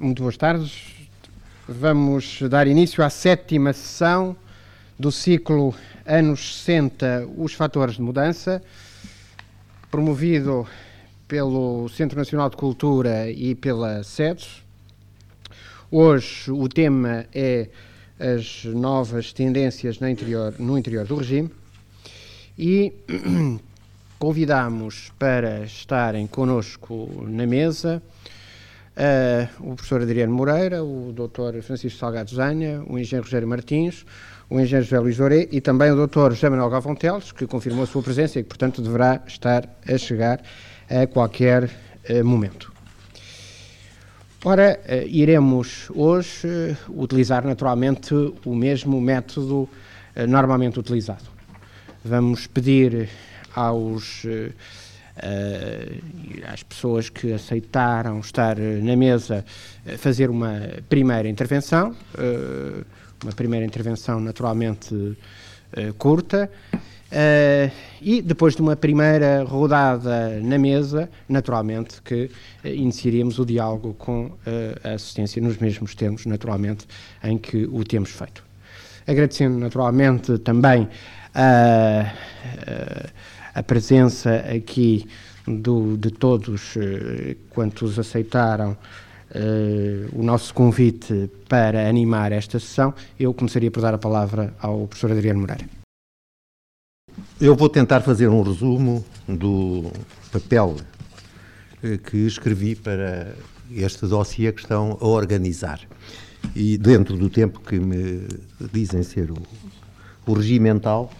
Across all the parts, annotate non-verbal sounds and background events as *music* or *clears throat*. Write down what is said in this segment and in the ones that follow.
muito boas tardes. Vamos dar início à sétima sessão do ciclo Anos 60, os fatores de mudança, promovido pelo Centro Nacional de Cultura e pela SEDES. Hoje o tema é as novas tendências no interior, no interior do regime e *clears throat* convidamos para estarem connosco na mesa Uh, o professor Adriano Moreira, o doutor Francisco Salgado Zanha, o engenheiro Rogério Martins, o engenheiro José Luís Doré e também o doutor José Manuel Galvão Teles, que confirmou a sua presença e que, portanto, deverá estar a chegar a qualquer uh, momento. Ora, uh, iremos hoje utilizar naturalmente o mesmo método normalmente utilizado. Vamos pedir aos às pessoas que aceitaram estar eh, na mesa uh, fazer uma primeira intervenção, uh, uma primeira intervenção naturalmente curta, e depois de uma primeira rodada na mesa, naturalmente que iniciaríamos o diálogo com a assistência nos mesmos termos, naturalmente, em que o temos feito. Agradecendo naturalmente também a a presença aqui do, de todos uh, quantos aceitaram uh, o nosso convite para animar esta sessão, eu começaria por dar a palavra ao professor Adriano Moreira. Eu vou tentar fazer um resumo do papel uh, que escrevi para este dossiê que estão a organizar. E dentro do tempo que me dizem ser o, o regimental,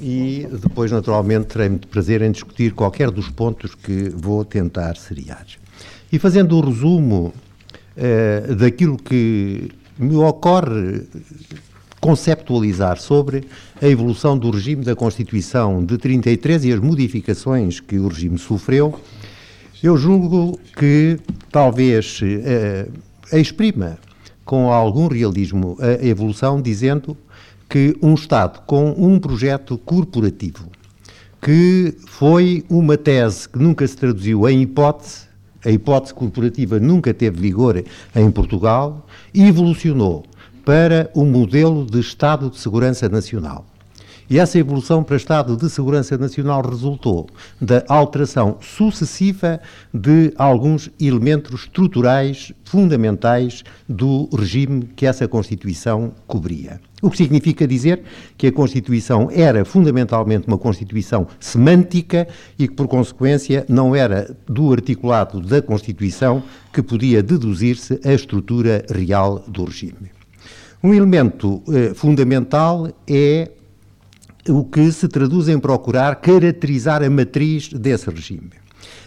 e depois, naturalmente, terei muito prazer em discutir qualquer dos pontos que vou tentar seriar. E fazendo o resumo uh, daquilo que me ocorre conceptualizar sobre a evolução do regime da Constituição de 33 e as modificações que o regime sofreu, eu julgo que talvez uh, exprima com algum realismo a evolução, dizendo que um Estado com um projeto corporativo, que foi uma tese que nunca se traduziu em hipótese, a hipótese corporativa nunca teve vigor em Portugal, evolucionou para o modelo de Estado de Segurança Nacional. E essa evolução para Estado de Segurança Nacional resultou da alteração sucessiva de alguns elementos estruturais fundamentais do regime que essa Constituição cobria. O que significa dizer que a Constituição era fundamentalmente uma Constituição semântica e que, por consequência, não era do articulado da Constituição que podia deduzir-se a estrutura real do regime. Um elemento eh, fundamental é o que se traduz em procurar caracterizar a matriz desse regime.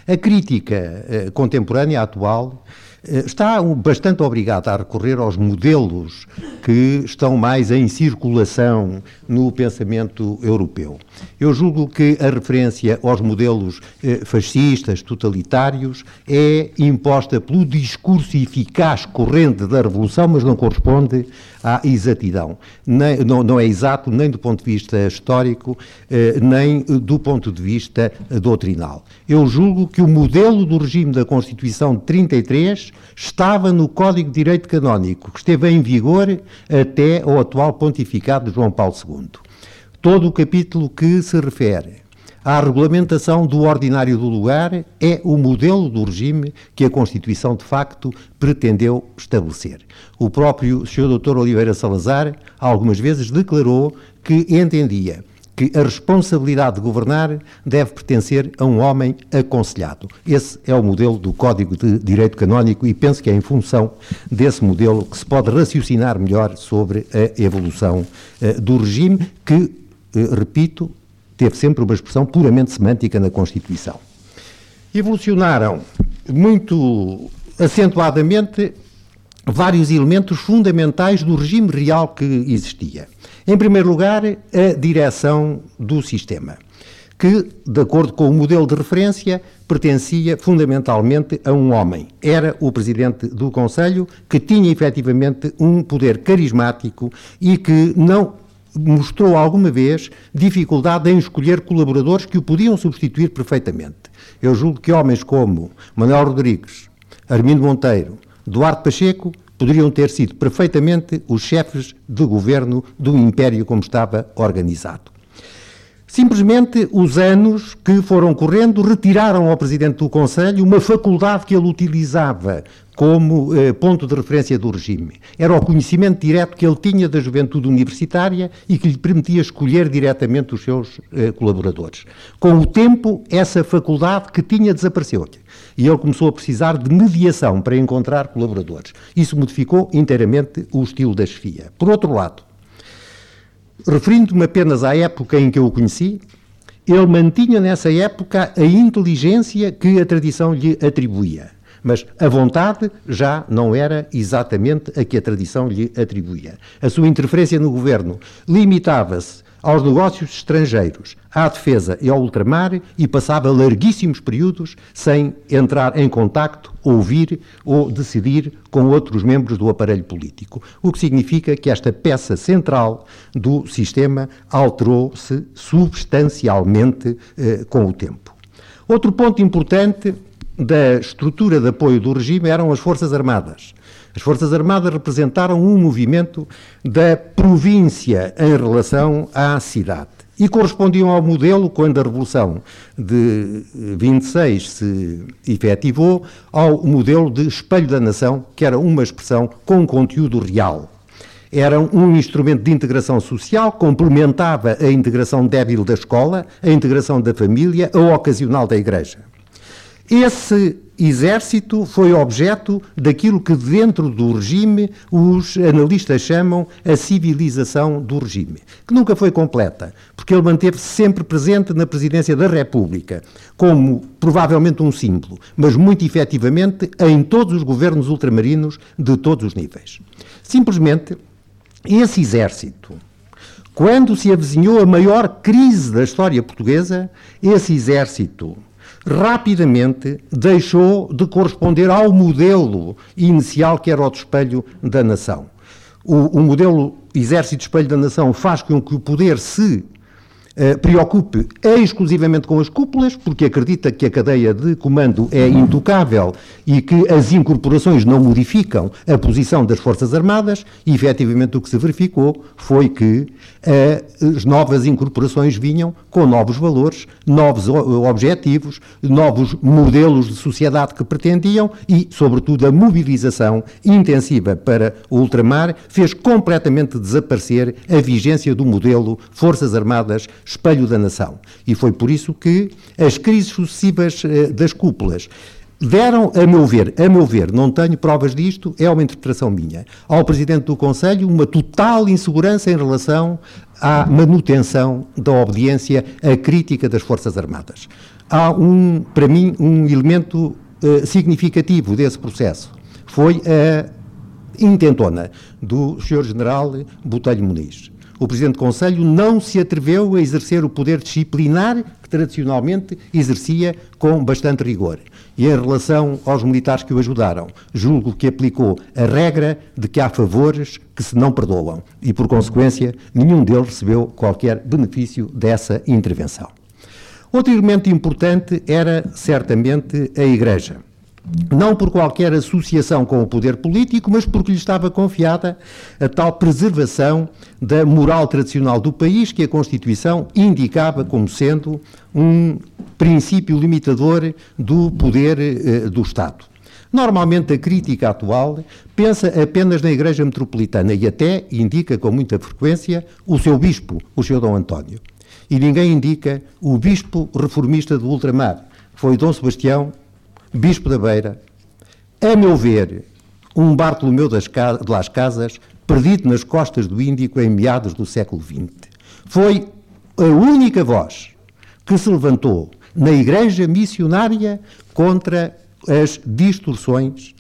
A crítica eh, contemporânea atual está bastante obrigada a recorrer aos modelos que estão mais em circulação no pensamento europeu. Eu julgo que a referência aos modelos eh, fascistas, totalitários, é imposta pelo discurso eficaz corrente da Revolução, mas não corresponde à exatidão. Nem, não, não, é exato nem do ponto de vista histórico, eh, nem do ponto de vista doutrinal. Eu julgo que o modelo do regime da Constituição de 33 estava no Código de Direito Canónico, que esteve em vigor até ao atual pontificado de João Paulo II. Todo o capítulo que se refere à regulamentação do ordinário do lugar é o modelo do regime que a Constituição, de facto, pretendeu estabelecer. O próprio Sr. Dr. Oliveira Salazar, algumas vezes, declarou que entendia que a responsabilidade de governar deve pertencer a um homem aconselhado. Esse é o modelo do Código de Direito Canónico e penso que é em função desse modelo que se pode raciocinar melhor sobre a evolução uh, do regime, que, uh, repito, teve sempre uma expressão puramente semântica na Constituição. Evolucionaram muito acentuadamente vários elementos fundamentais do regime real que existia. Em primeiro lugar, a direção do sistema, que, de acordo com o modelo de referência, pertencia fundamentalmente a um homem. Era o presidente do Conselho, que tinha efetivamente um poder carismático e que não mostrou alguma vez dificuldade em escolher colaboradores que o podiam substituir perfeitamente. Eu julgo que homens como Manuel Rodrigues, Armindo Monteiro, Duarte Pacheco poderiam ter sido perfeitamente os chefes de governo do império como estava organizado. Simplesmente os anos que foram correndo retiraram ao Presidente do Conselho uma faculdade que ele utilizava como eh, ponto de referência do regime. Era o conhecimento direto que ele tinha da juventude universitária e que lhe permitia escolher diretamente os seus eh, colaboradores. Com o tempo, essa faculdade que tinha desapareceu. E ele começou a precisar de mediação para encontrar colaboradores. Isso modificou inteiramente o estilo da chefia. Por outro lado, referindo-me apenas à época em que eu o conheci, ele mantinha nessa época a inteligência que a tradição lhe atribuía. Mas a vontade já não era exatamente a que a tradição lhe atribuía. A sua interferência no governo limitava-se aos negócios estrangeiros, à defesa e ao ultramar e passava larguíssimos períodos sem entrar em contacto, ouvir ou decidir com outros membros do aparelho político. O que significa que esta peça central do sistema alterou-se substancialmente eh, com o tempo. Outro ponto importante da estrutura de apoio do regime eram as Forças Armadas. As Forças Armadas representaram um movimento da província em relação à cidade e correspondiam ao modelo, quando a Revolução de 26 se efetivou, ao modelo de espelho da nação, que era uma expressão com conteúdo real. Era um instrumento de integração social, complementava a integração débil da escola, a integração da família, a ocasional da igreja. Esse exército foi objeto daquilo que dentro do regime os analistas chamam a civilização do regime, que nunca foi completa, porque ele manteve-se sempre presente na presidência da República, como provavelmente um símbolo, mas muito efetivamente em todos os governos ultramarinos de todos os níveis. Simplesmente, esse exército quando se avizinhou a maior crise da história portuguesa, esse exército rapidamente deixou de corresponder ao modelo inicial que era o de espelho da nação. O, o modelo exército espelho da nação faz com que o poder se eh, preocupe exclusivamente com as cúpulas, porque acredita que a cadeia de comando é intocável e que as incorporações não modificam a posição das Forças Armadas, e efetivamente o que se verificou foi que eh, as novas incorporações vinham com novos valores, novos objetivos, novos modelos de sociedade que pretendiam e, sobretudo, a mobilização intensiva para o ultramar fez completamente desaparecer a vigência do modelo Forças Armadas espelho da nação. E foi por isso que as crises sucessivas eh, das cúpulas deram, a meu ver, a meu ver, não tenho provas disto, é uma interpretação minha, ao Presidente do Conselho uma total insegurança em relação à manutenção da obediência à crítica das Forças Armadas. Há um, para mim, um elemento uh, significativo desse processo. Foi a intentona do Sr. General Botelho Muniz o Presidente do Conselho não se atreveu a exercer o poder disciplinar que tradicionalmente exercia com bastante rigor. E em relação aos militares que o ajudaram, julgo que aplicou a regra de que há favores que se não perdoam e, por consequência, nenhum deles recebeu qualquer benefício dessa intervenção. Outro elemento importante era, certamente, a Igreja não por qualquer associação com o poder político, mas porque lhe estava confiada a tal preservação da moral tradicional do país que a Constituição indicava como sendo um princípio limitador do poder eh, do Estado. Normalmente a crítica atual pensa apenas na Igreja Metropolitana e até indica com muita frequência o seu bispo, o seu Dom António. E ninguém indica o bispo reformista do ultramar, foi Dom Sebastião Bispo da Beira, a meu ver, um Bartolomeu das de Las Casas perdido nas costas do Índico em meados do século XX. Foi a única voz que se levantou na igreja missionária contra as distorções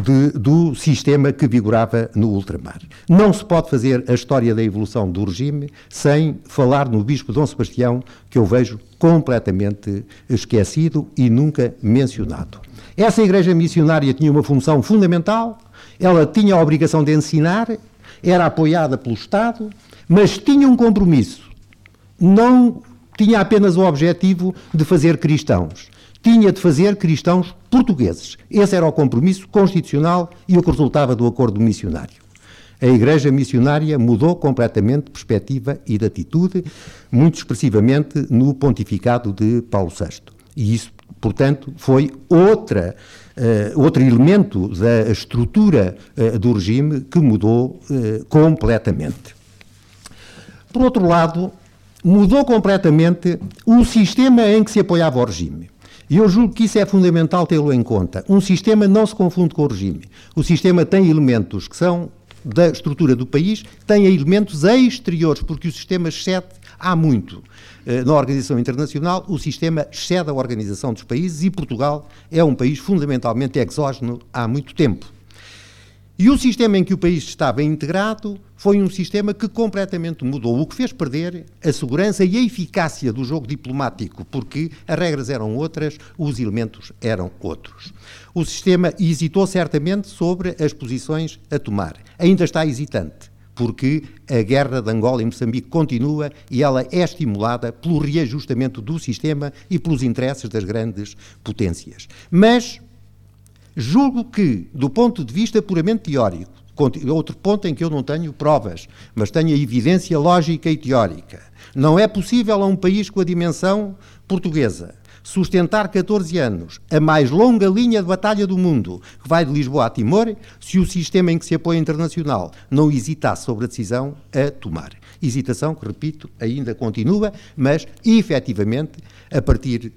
de, do sistema que vigorava no ultramar. Não se pode fazer a história da evolução do regime sem falar no Bispo Dom Sebastião, que eu vejo completamente esquecido e nunca mencionado. Essa igreja missionária tinha uma função fundamental, ela tinha a obrigação de ensinar, era apoiada pelo Estado, mas tinha um compromisso. Não tinha apenas o objetivo de fazer cristãos tinha de fazer cristãos portugueses. Esse era o compromisso constitucional e o que resultava do acordo missionário. A Igreja Missionária mudou completamente de perspectiva e de atitude, muito expressivamente no pontificado de Paulo VI. E isso, portanto, foi outra, uh, outro elemento da estrutura uh, do regime que mudou uh, completamente. Por outro lado, mudou completamente o sistema em que se apoiava o regime. E eu julgo que isso é fundamental tê-lo em conta. Um sistema não se confunde com o regime. O sistema tem elementos que são da estrutura do país, tem elementos exteriores, porque o sistema excede há muito. Eh, na organização internacional, o sistema excede a organização dos países e Portugal é um país fundamentalmente exógeno há muito tempo. E o sistema em que o país estava integrado foi um sistema que completamente mudou, o que fez perder a segurança e a eficácia do jogo diplomático, porque as regras eram outras, os elementos eram outros. O sistema hesitou certamente sobre as posições a tomar. Ainda está hesitante, porque a guerra de Angola e Moçambique continua e ela é estimulada pelo reajustamento do sistema e pelos interesses das grandes potências. Mas Julgo que, do ponto de vista puramente teórico, outro ponto em que eu não tenho provas, mas tenho a evidência lógica e teórica, não é possível a um país com a dimensão portuguesa sustentar 14 anos a mais longa linha de batalha do mundo, que vai de Lisboa a Timor, se o sistema em que se apoia internacional não hesitasse sobre a decisão a tomar. Hesitação que, repito, ainda continua, mas efetivamente, a partir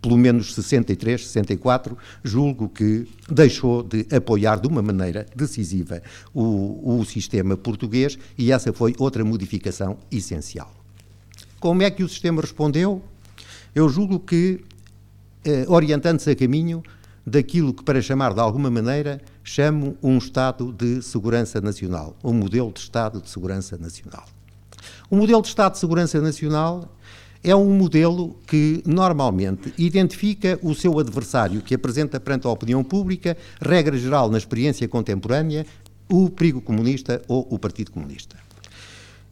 pelo menos 63, 64, julgo que deixou de apoiar de uma maneira decisiva o, o sistema português e essa foi outra modificação essencial. Como é que o sistema respondeu? Eu julgo que, eh, orientando-se a caminho daquilo que, para chamar de alguma maneira, chamo um Estado de Segurança Nacional, um modelo de Estado de Segurança Nacional. O modelo de Estado de Segurança Nacional é um modelo que normalmente identifica o seu adversário, que apresenta perante a opinião pública, regra geral na experiência contemporânea, o perigo comunista ou o Partido Comunista.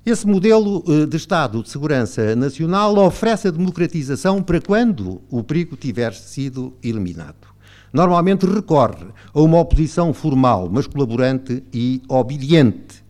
Esse modelo eh, de Estado de Segurança Nacional oferece a democratização para quando o perigo tiver sido eliminado. Normalmente recorre a uma oposição formal, mas colaborante e obediente.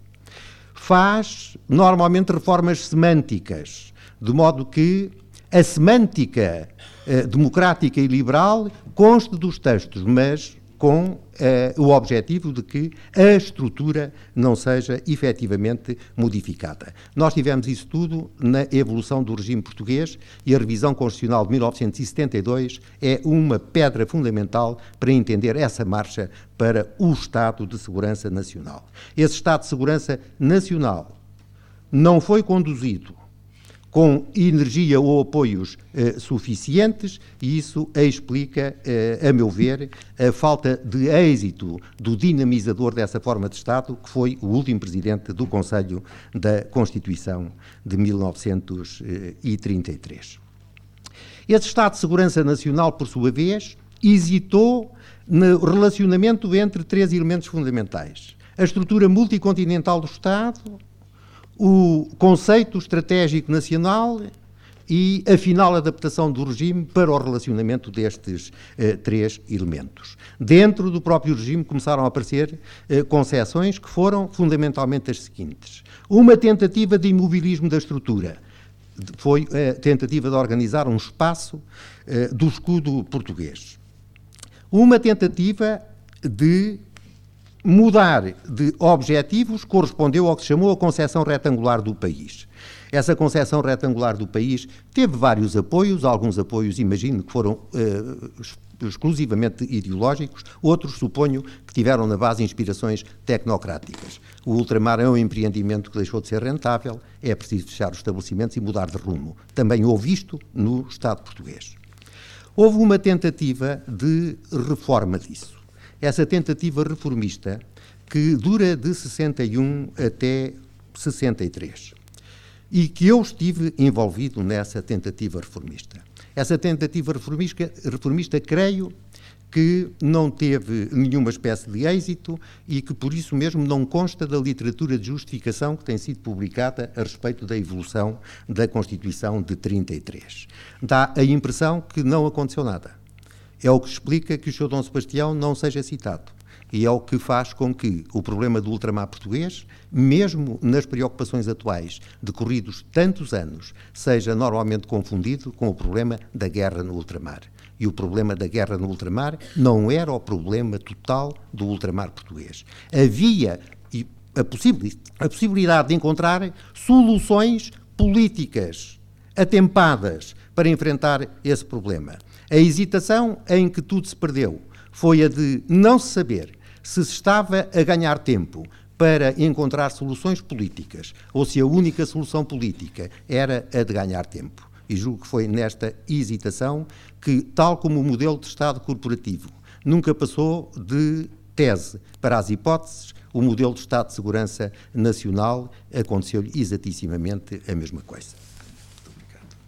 Faz normalmente reformas semânticas, de modo que a semântica eh, democrática e liberal conste dos textos, mas com eh, o objetivo de que a estrutura não seja efetivamente modificada. Nós tivemos isso tudo na evolução do regime português e a revisão constitucional de 1972 é uma pedra fundamental para entender essa marcha para o Estado de Segurança Nacional. Esse Estado de Segurança Nacional não foi conduzido com energia ou apoios eh, suficientes, e isso explica, eh, a meu ver, a falta de êxito do dinamizador dessa forma de Estado, que foi o último presidente do Conselho da Constituição de 1933. Esse Estado de Segurança Nacional, por sua vez, hesitou no relacionamento entre três elementos fundamentais: a estrutura multicontinental do Estado, o conceito estratégico nacional e a final adaptação do regime para o relacionamento destes eh, três elementos. Dentro do próprio regime começaram a aparecer eh, concessões que foram fundamentalmente as seguintes: uma tentativa de imobilismo da estrutura. Foi a tentativa de organizar um espaço eh, do escudo português. Uma tentativa de mudar de objetivos correspondeu ao que se chamou a concepção retangular do país. Essa concepção retangular do país teve vários apoios, alguns apoios, imagino, que foram uh, exclusivamente ideológicos, outros, suponho, que tiveram na base inspirações tecnocráticas. O ultramar é um empreendimento que deixou de ser rentável, é preciso fechar os estabelecimentos e mudar de rumo. Também houve isto no Estado português. Houve uma tentativa de reforma disso essa tentativa reformista que dura de 61 até 63 e que eu estive envolvido nessa tentativa reformista. Essa tentativa reformista, reformista creio que não teve nenhuma espécie de êxito e que por isso mesmo não consta da literatura de justificação que tem sido publicada a respeito da evolução da Constituição de 33. Dá a impressão que não aconteceu nada é o que explica que o Sr. Dom Sebastião não seja citado. E é o que faz com que o problema do ultramar português, mesmo nas preocupações atuais, decorridos tantos anos, seja normalmente confundido com o problema da guerra no ultramar. E o problema da guerra no ultramar não era o problema total do ultramar português. Havia a, a possibilidade de encontrar soluções políticas atempadas para enfrentar esse problema. A hesitação em que tudo se perdeu foi a de não saber se se estava a ganhar tempo para encontrar soluções políticas ou se a única solução política era a de ganhar tempo. E julgo que foi nesta hesitação que, tal como o modelo de Estado corporativo nunca passou de tese para as hipóteses, o modelo de Estado de Segurança Nacional aconteceu-lhe a mesma coisa.